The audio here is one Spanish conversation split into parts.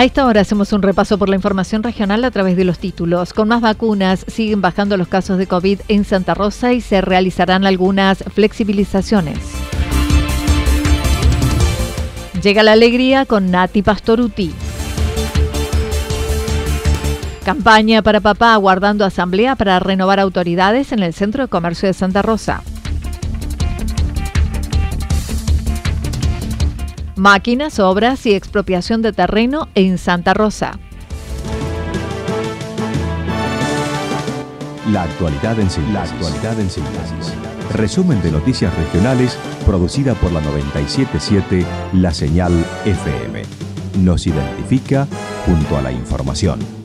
A esta hora hacemos un repaso por la información regional a través de los títulos. Con más vacunas siguen bajando los casos de COVID en Santa Rosa y se realizarán algunas flexibilizaciones. Llega la alegría con Nati Pastoruti. Campaña para papá aguardando asamblea para renovar autoridades en el Centro de Comercio de Santa Rosa. Máquinas, obras y expropiación de terreno en Santa Rosa. La actualidad en síntesis. Resumen de noticias regionales producida por la 977 La Señal FM. Nos identifica junto a la información.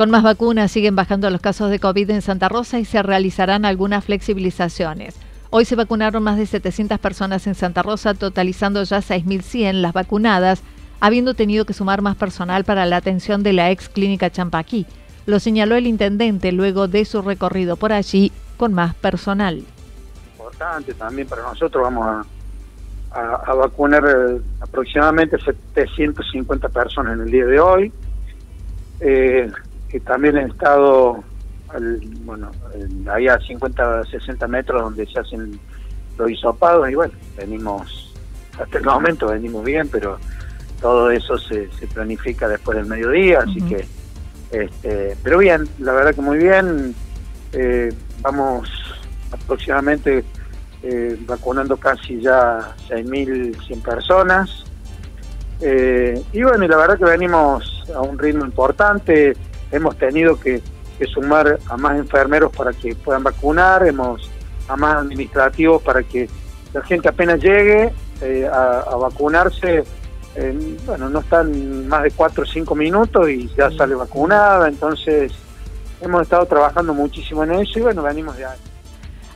Con más vacunas siguen bajando los casos de COVID en Santa Rosa y se realizarán algunas flexibilizaciones. Hoy se vacunaron más de 700 personas en Santa Rosa, totalizando ya 6.100 las vacunadas, habiendo tenido que sumar más personal para la atención de la ex clínica Champaquí. Lo señaló el intendente luego de su recorrido por allí con más personal. Importante también para nosotros, vamos a, vacunar eh, aproximadamente 750 personas en el día de hoy. Eh, que también he estado, bueno, ahí a 50, 60 metros donde se hacen los hisopados y bueno, venimos, hasta el momento venimos bien, pero todo eso se, planifica después del mediodía, así que, este, pero bien, la verdad que muy bien, eh, vamos aproximadamente eh, vacunando casi ya 6.100 personas. Eh, y bueno, y la verdad que venimos a un ritmo importante hemos tenido que, sumar a más enfermeros para que puedan vacunar, hemos a más administrativos para que la gente apenas llegue eh, a, vacunarse, bueno, no están más de cuatro o cinco minutos y ya sale vacunada, entonces hemos estado trabajando muchísimo en eso y bueno, venimos ya.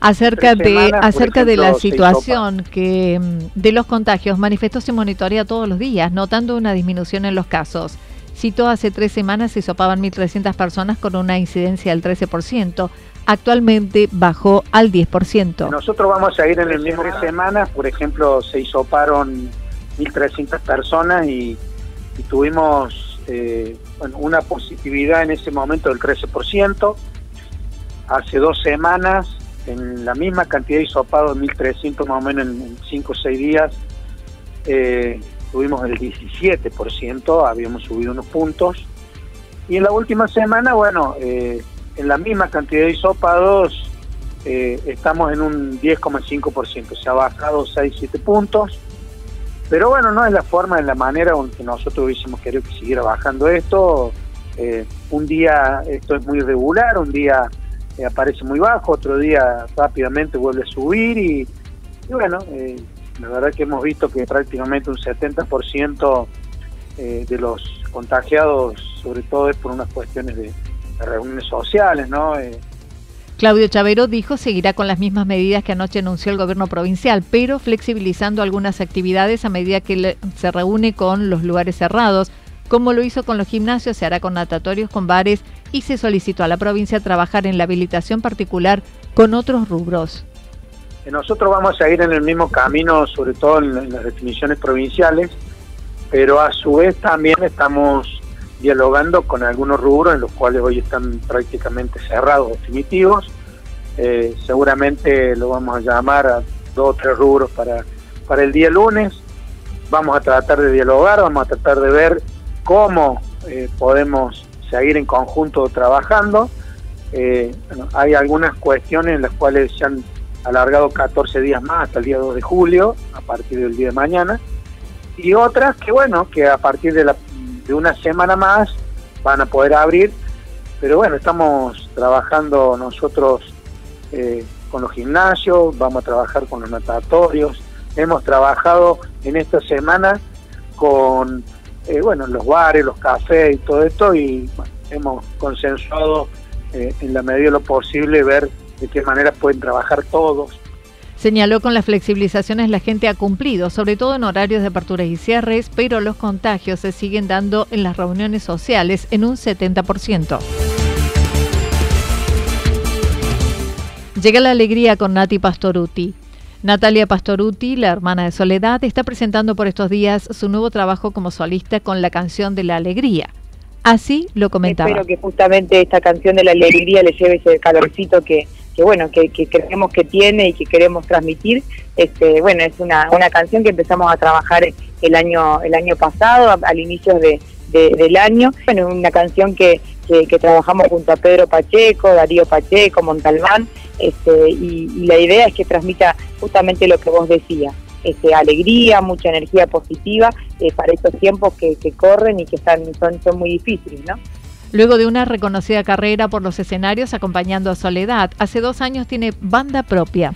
Acerca de acerca de la situación que mm, de los contagios, manifestó se monitorea todos los días, notando una disminución en los casos. Citó hace tres semanas se sopaban 1.300 personas con una incidencia del 13%. Actualmente bajó al 10%. Nosotros vamos a ir en el mismo de semanas. Por ejemplo, se hisoparon 1.300 personas y, tuvimos eh, una positividad en ese momento del 13%. Hace dos semanas, en la misma cantidad de hisopados, 1.300 más o menos en 5 o 6 días, eh, tuvimos el 17%, habíamos subido unos puntos. Y en la última semana, bueno, eh, en la misma cantidad de hisopados, eh, estamos en un 10,5%, se ha bajado 6-7 puntos. Pero bueno, no es la forma, es la manera en que nosotros hubiésemos querido que siguiera bajando esto. Eh, un día esto es muy irregular, un día aparece muy bajo, otro día rápidamente vuelve a subir y, y bueno, la verdad que hemos visto que prácticamente un 70% eh, de los contagiados, sobre todo es por unas cuestiones de, reuniones sociales, ¿no? Eh, Claudio Chavero dijo seguirá con las mismas medidas que anoche anunció el gobierno provincial, pero flexibilizando algunas actividades a medida que se reúne con los lugares cerrados. Como lo hizo con los gimnasios, se hará con natatorios, con bares y se solicitó a la provincia trabajar en la habilitación particular con otros rubros. Nosotros vamos a ir en el mismo camino, sobre todo en, las definiciones provinciales, pero a su vez también estamos dialogando con algunos rubros en los cuales hoy están prácticamente cerrados definitivos, eh, seguramente lo vamos a llamar a dos o tres rubros para, para el día lunes. Vamos a tratar de dialogar, vamos a tratar de ver cómo eh, podemos seguir en conjunto trabajando. Eh, hay algunas cuestiones en las cuales se han alargado 14 días más hasta el día 2 de julio, a partir del día de mañana, y otras que bueno, que a partir de, la, de una semana más van a poder abrir, pero bueno, estamos trabajando nosotros eh, con los gimnasios, vamos a trabajar con los natatorios, hemos trabajado en esta semana con eh, bueno, los bares, los cafés y todo esto y hemos consensuado eh, en la medida de lo posible ver de qué manera pueden trabajar todos. Señaló con las flexibilizaciones la gente ha cumplido, sobre todo en horarios de aperturas y cierres, pero los contagios se siguen dando en las reuniones sociales en un 70%. Llega la alegría con Nati Pastoruti. Natalia Pastoruti, la hermana de Soledad, está presentando por estos días su nuevo trabajo como solista con la canción de la alegría. Así lo comentaba. Espero que justamente esta canción de la alegría le lleve ese calorcito que, que bueno, que, creemos que tiene y que queremos transmitir. Este, bueno, es una, una canción que empezamos a trabajar el año, el año pasado, al inicio de, del año. Bueno, una canción que, que, trabajamos junto a Pedro Pacheco, Darío Pacheco, Montalbán, este, y, la idea es que transmita justamente lo que vos decías, este, alegría, mucha energía positiva eh, para estos tiempos que, corren y que están, son, son muy difíciles, ¿no? Luego de una reconocida carrera por los escenarios acompañando a Soledad, hace dos años tiene banda propia.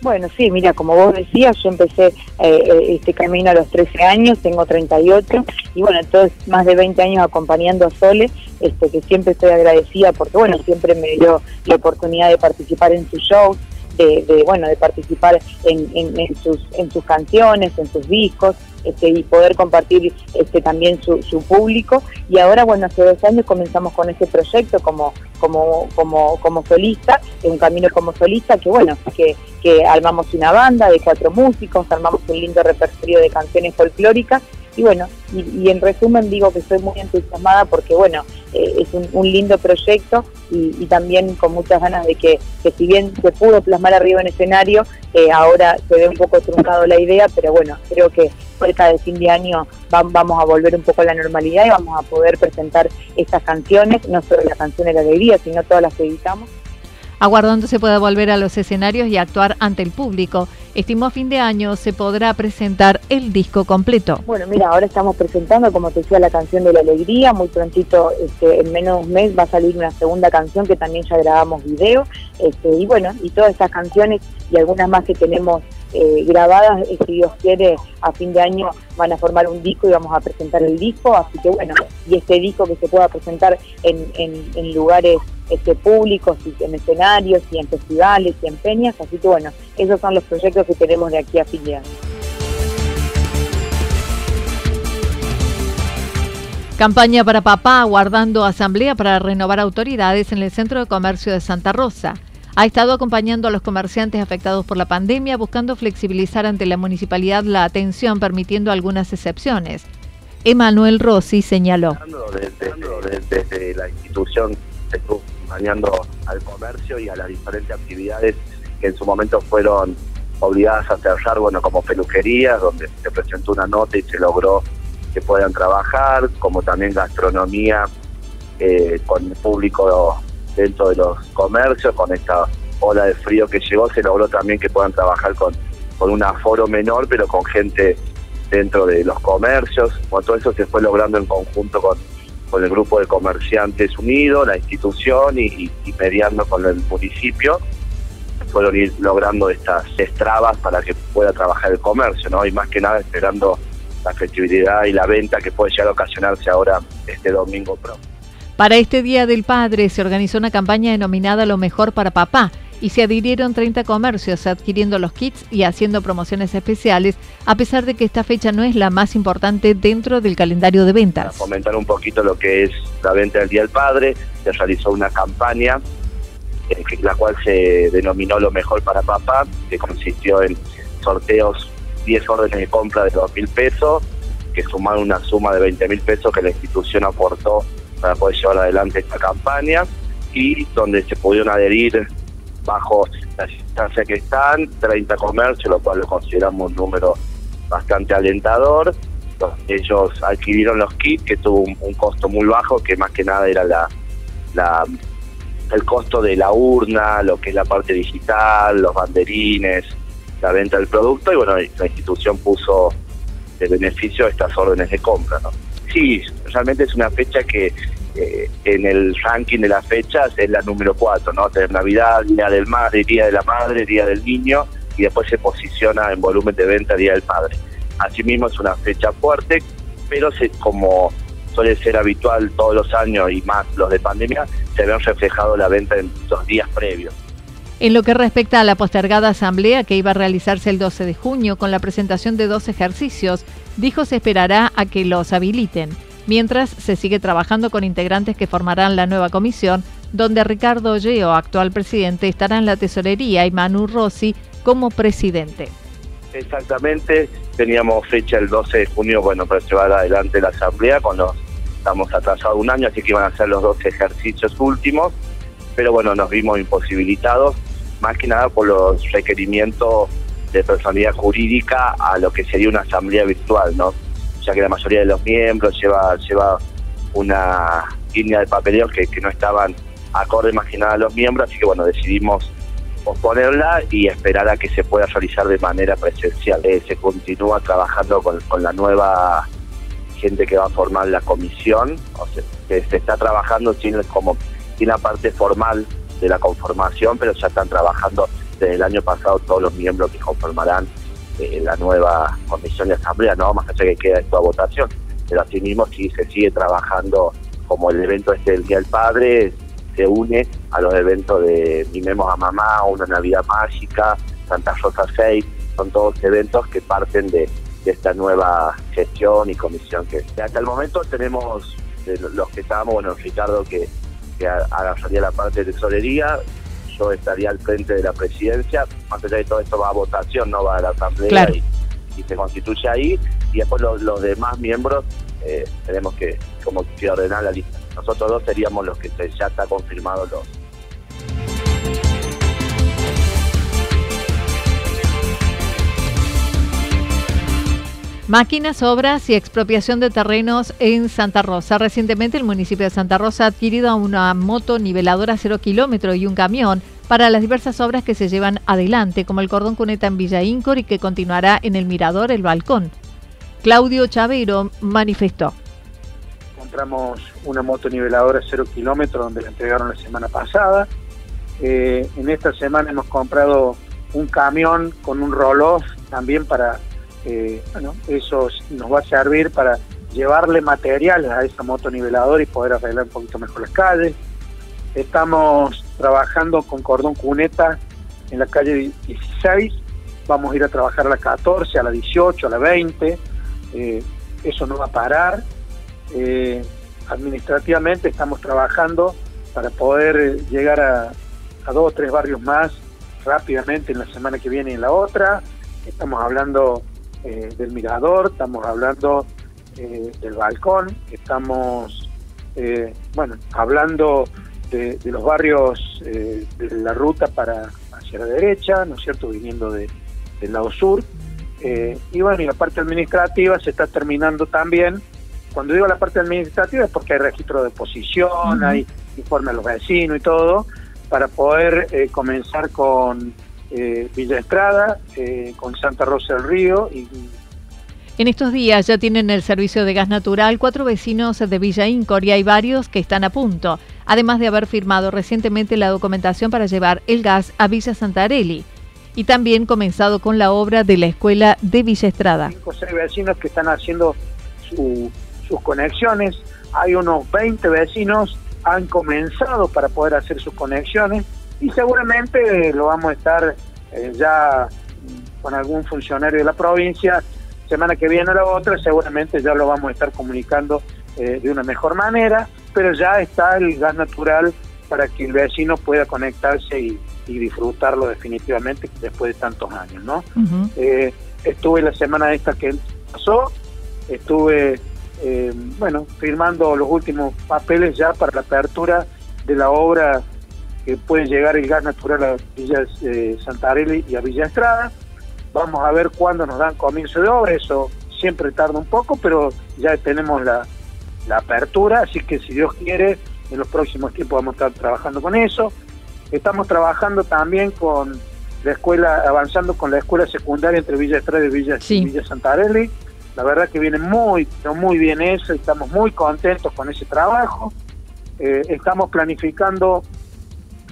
Bueno, sí, mira, como vos decías, yo empecé eh, eh, este camino a los 13 años, tengo 38, y bueno, entonces más de 20 años acompañando a Sole, este, que siempre estoy agradecida porque, bueno, siempre me dio la oportunidad de participar en sus shows, de, bueno, de participar en, en, sus, en sus canciones, en sus discos, este, y poder compartir este, también su, su, público. Y ahora, bueno, hace dos años comenzamos con ese proyecto como, como, como, como solista, un camino como solista, que bueno, que, que armamos una banda de cuatro músicos, armamos un lindo repertorio de canciones folclóricas y bueno, y, en resumen digo que estoy muy entusiasmada porque bueno, eh, es un, lindo proyecto y, también con muchas ganas de que, que, si bien se pudo plasmar arriba en escenario, eh, ahora se ve un poco truncado la idea, pero bueno, creo que cerca de fin de año vamos a volver un poco a la normalidad y vamos a poder presentar estas canciones, no solo la canción de la alegría, sino todas las que editamos aguardando se pueda volver a los escenarios y actuar ante el público. Estimó a fin de año se podrá presentar el disco completo. Bueno, mira, ahora estamos presentando, como te decía, la canción de la alegría. Muy prontito, este, en menos de un mes, va a salir una segunda canción que también ya grabamos video. Este, y bueno, y todas estas canciones y algunas más que tenemos eh, grabadas, eh, si Dios quiere, a fin de año van a formar un disco y vamos a presentar el disco. Así que bueno, y este disco que se pueda presentar en, en lugares este, públicos y en escenarios y en festivales y en peñas, así que bueno, esos son los proyectos que tenemos de aquí a fin de año. Campaña para papá, guardando asamblea para renovar autoridades en el Centro de Comercio de Santa Rosa. Ha estado acompañando a los comerciantes afectados por la pandemia, buscando flexibilizar ante la municipalidad la atención, permitiendo algunas excepciones. Emanuel Rossi señaló. Desde, la institución acompañando al comercio y a las diferentes actividades que en su momento fueron obligadas a cerrar, bueno, como peluquerías, donde se presentó una nota y se logró que puedan trabajar, como también gastronomía eh, con el público dentro de los comercios, con esta ola de frío que llegó, se logró también que puedan trabajar con, con un aforo menor, pero con gente dentro de los comercios. Bueno, todo eso se fue logrando en conjunto con con el grupo de comerciantes unidos, la institución y, mediando con el municipio, fueron ir logrando estas estrabas para que pueda trabajar el comercio, ¿no? Y más que nada esperando la flexibilidad y la venta que puede llegar a ocasionarse ahora este domingo próximo. Para este Día del Padre se organizó una campaña denominada Lo mejor para papá y se adhirieron 30 comercios adquiriendo los kits y haciendo promociones especiales, a pesar de que esta fecha no es la más importante dentro del calendario de ventas. Para comentar un poquito lo que es la venta del Día del Padre, se realizó una campaña en la cual se denominó Lo mejor para papá, que consistió en sorteos 10 órdenes de compra de 2 mil pesos, que sumaron una suma de 20 mil pesos que la institución aportó para poder llevar adelante esta campaña y donde se pudieron adherir bajo la distancia que están, 30 comercios, lo cual lo consideramos un número bastante alentador. Ellos adquirieron los kits, que tuvo un, costo muy bajo, que más que nada era la, la el costo de la urna, lo que es la parte digital, los banderines, la venta del producto, y bueno, la institución puso de beneficio estas órdenes de compra. ¿no? Sí, realmente es una fecha que eh, en el ranking de las fechas es la número 4, ¿no? Tener Navidad, Día del Madre, Día de la Madre, Día del Niño, y después se posiciona en volumen de venta Día del Padre. Asimismo es una fecha fuerte, pero como suele ser habitual todos los años y más los de pandemia, se ven reflejado la venta en los días previos. En lo que respecta a la postergada asamblea que iba a realizarse el 12 de junio con la presentación de dos ejercicios, dijo se esperará a que los habiliten, mientras se sigue trabajando con integrantes que formarán la nueva comisión, donde Ricardo Olleo, actual presidente, estará en la tesorería y Manu Rossi como presidente. Exactamente, teníamos fecha el 12 de junio, bueno, para llevar adelante la asamblea, cuando estamos atrasados un año, así que iban a ser los dos ejercicios últimos, pero bueno, nos vimos imposibilitados más que nada por los requerimientos de personalidad jurídica a lo que sería una asamblea virtual, ¿no? Ya que la mayoría de los miembros lleva, lleva una línea de papeleos que, no estaban acorde más que nada a los miembros, así que bueno, decidimos posponerla y esperar a que se pueda realizar de manera presencial. Eh, se continúa trabajando con, con, la nueva gente que va a formar la comisión, o sea, se está trabajando sin, como, sin la parte formal de la conformación, pero ya están trabajando desde el año pasado todos los miembros que conformarán eh, la nueva comisión de asamblea, no más allá que queda esto a votación, pero asimismo sí se sigue trabajando como el evento este del Día del Padre, se une a los eventos de Mimemos a Mamá, Una Navidad Mágica, Santa Rosa 6, son todos eventos que parten de, esta nueva gestión y comisión que hasta el momento tenemos los que estamos, bueno, Ricardo que que agarraría la parte de tesorería, yo estaría al frente de la presidencia, más allá de todo esto va a votación, no va a la asamblea y, se constituye ahí, y después los, demás miembros eh, tenemos que como que ordenar la lista. Nosotros dos seríamos los que ya está confirmado los, Máquinas, obras y expropiación de terrenos en Santa Rosa. Recientemente el municipio de Santa Rosa ha adquirido una moto niveladora cero kilómetro y un camión para las diversas obras que se llevan adelante, como el cordón cuneta en Villa Incor y que continuará en el Mirador El Balcón. Claudio Chavero manifestó. Compramos una moto niveladora cero kilómetro donde la entregaron la semana pasada. Eh, en esta semana hemos comprado un camión con un roll también para eh, bueno, eso nos va a servir para llevarle materiales a esa moto niveladora y poder arreglar un poquito mejor las calles. Estamos trabajando con cordón cuneta en la calle 16, vamos a ir a trabajar a la 14, a la 18, a la 20, eh, eso no va a parar. Eh, administrativamente estamos trabajando para poder llegar a, dos o tres barrios más rápidamente en la semana que viene y en la otra. Estamos hablando eh, del mirador, estamos hablando eh, del balcón, estamos, eh, bueno, hablando de, los barrios de la ruta para hacia la derecha, ¿no es cierto?, viniendo de, del lado sur. y bueno, y la parte administrativa se está terminando también. Cuando digo la parte administrativa es porque hay registro de posición, hay informe a los vecinos y todo, para poder comenzar con eh, Villa Estrada, eh, con Santa Rosa del Río y en estos días ya tienen el servicio de gas natural cuatro vecinos de Villa Incor y hay varios que están a punto, además de haber firmado recientemente la documentación para llevar el gas a Villa Santarelli y también comenzado con la obra de la escuela de Villa Estrada. Cinco seis vecinos que están haciendo sus conexiones, hay unos 20 vecinos han comenzado para poder hacer sus conexiones y seguramente lo vamos a estar eh, ya con algún funcionario de la provincia, semana que viene o la otra, seguramente ya lo vamos a estar comunicando eh, de una mejor manera, pero ya está el gas natural para que el vecino pueda conectarse y, disfrutarlo definitivamente después de tantos años, ¿no? Eh, estuve la semana esta que pasó, estuve, bueno, firmando los últimos papeles ya para la apertura de la obra que puede llegar el gas natural a Villa eh, Santarelli y a Villa Estrada. Vamos a ver cuándo nos dan comienzo de obra, eso siempre tarda un poco, pero ya tenemos la, la apertura, así que si Dios quiere, en los próximos tiempos vamos a estar trabajando con eso. Estamos trabajando también con la escuela, avanzando con la escuela secundaria entre Villa Estrada y Villa, Villa Santarelli. La verdad que viene muy, muy bien eso, estamos muy contentos con ese trabajo. Eh, estamos planificando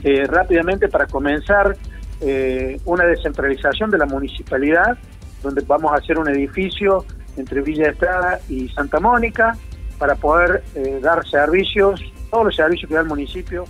eh, rápidamente para comenzar eh, una descentralización de la municipalidad, donde vamos a hacer un edificio entre Villa Estrada y Santa Mónica para poder dar servicios, todos los servicios que da el municipio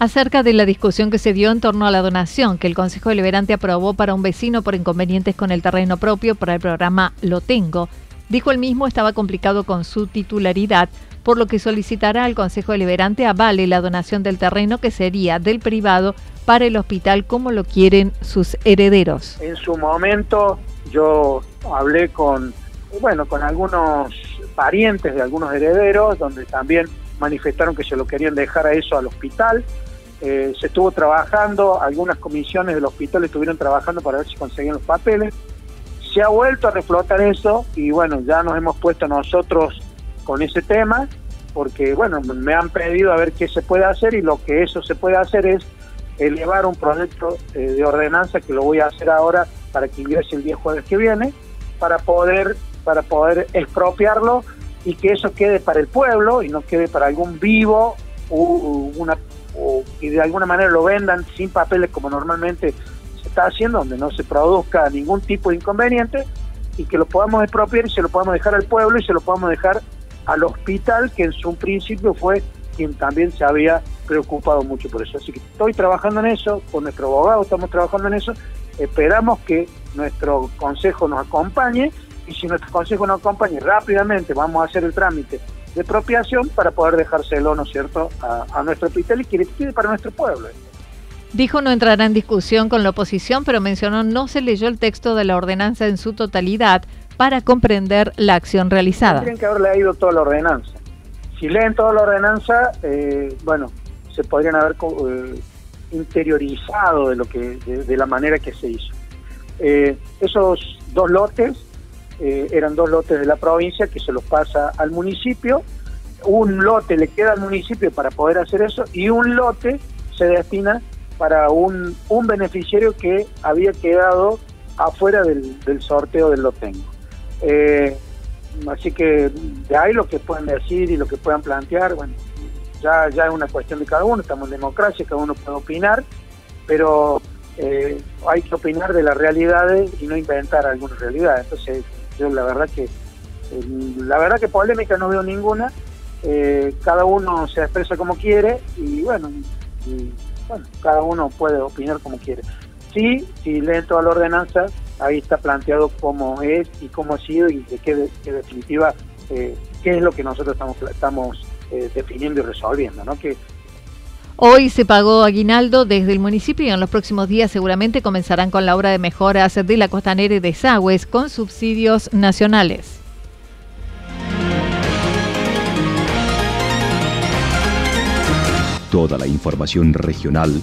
acerca de la discusión que se dio en torno a la donación que el Consejo Deliberante aprobó para un vecino por inconvenientes con el terreno propio para el programa Lo Tengo. Dijo el mismo estaba complicado con su titularidad, por lo que solicitará al Consejo Deliberante avale la donación del terreno que sería del privado para el hospital como lo quieren sus herederos. En su momento yo hablé con, bueno, con algunos parientes de algunos herederos, donde también manifestaron que se lo querían dejar a eso al hospital. Eh, se estuvo trabajando, algunas comisiones del hospital estuvieron trabajando para ver si conseguían los papeles. Se ha vuelto a reflotar eso y bueno, ya nos hemos puesto nosotros con ese tema porque bueno, me han pedido a ver qué se puede hacer y lo que eso se puede hacer es elevar un proyecto eh, de ordenanza que lo voy a hacer ahora para que ingrese el día jueves que viene para poder para poder expropiarlo y que eso quede para el pueblo y no quede para algún vivo o, una o que de alguna manera lo vendan sin papeles como normalmente se está haciendo, donde no se produzca ningún tipo de inconveniente y que lo podamos expropiar y se lo podamos dejar al pueblo y se lo podamos dejar al hospital, que en su principio fue quien también se había preocupado mucho por eso. Así que estoy trabajando en eso, con nuestro abogado estamos trabajando en eso, esperamos que nuestro consejo nos acompañe y si nuestro consejo nos acompaña rápidamente vamos a hacer el trámite de expropiación para poder dejárselo, ¿no es cierto?, a, nuestro hospital y que le para nuestro pueblo. Dijo no entrará en discusión con la oposición, pero mencionó no se leyó el texto de la ordenanza en su totalidad para comprender la acción realizada. Tienen que haber leído toda la ordenanza. Si leen toda la ordenanza, eh, bueno, se podrían haber eh, interiorizado de lo que de, la manera que se hizo. Eh, esos dos lotes eran dos lotes de la provincia que se los pasa al municipio, un lote le queda al municipio para poder hacer eso y un lote se destina para un, un beneficiario que había quedado afuera del, sorteo del lotengo. Eh, así que de ahí lo que pueden decir y lo que puedan plantear, bueno, ya, ya es una cuestión de cada uno, estamos en democracia, cada uno puede opinar, pero eh, hay que opinar de las realidades y no inventar algunas realidades. Entonces, yo la verdad que eh, la verdad que polémica no veo ninguna. Cada uno se expresa como quiere y bueno, bueno, cada uno puede opinar como quiere. Sí, si leen toda la ordenanza, ahí está planteado cómo es y cómo ha sido y de qué, definitiva, eh, qué es lo que nosotros estamos, estamos definiendo y resolviendo, ¿no? Que Hoy se pagó aguinaldo desde el municipio y en los próximos días seguramente comenzarán con la obra de mejoras de la costanera y desagües con subsidios nacionales. Toda la información regional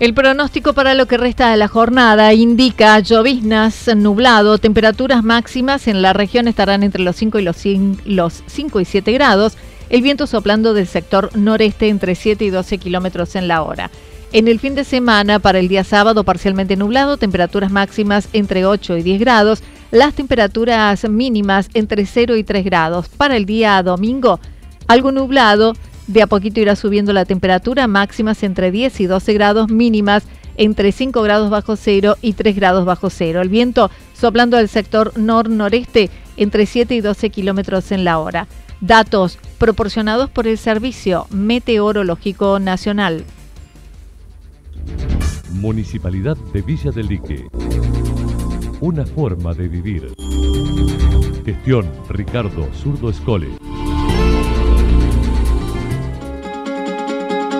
El pronóstico para lo que resta de la jornada indica lloviznas, nublado, temperaturas máximas en la región estarán entre los 5 y los, los 5 y 7 grados, el viento soplando del sector noreste entre 7 y 12 kilómetros en la hora. En el fin de semana, para el día sábado, parcialmente nublado, temperaturas máximas entre 8 y 10 grados, las temperaturas mínimas entre 0 y 3 grados. Para el día domingo, algo nublado, de a poquito irá subiendo la temperatura, máximas entre 10 y 12 grados, mínimas entre 5 grados bajo cero y 3 grados bajo cero. El viento soplando del sector nor-noreste entre 7 y 12 kilómetros en la hora. Datos proporcionados por el Servicio Meteorológico Nacional. Municipalidad de Villa del Lique. Una forma de vivir. Gestión Ricardo Zurdo Escole.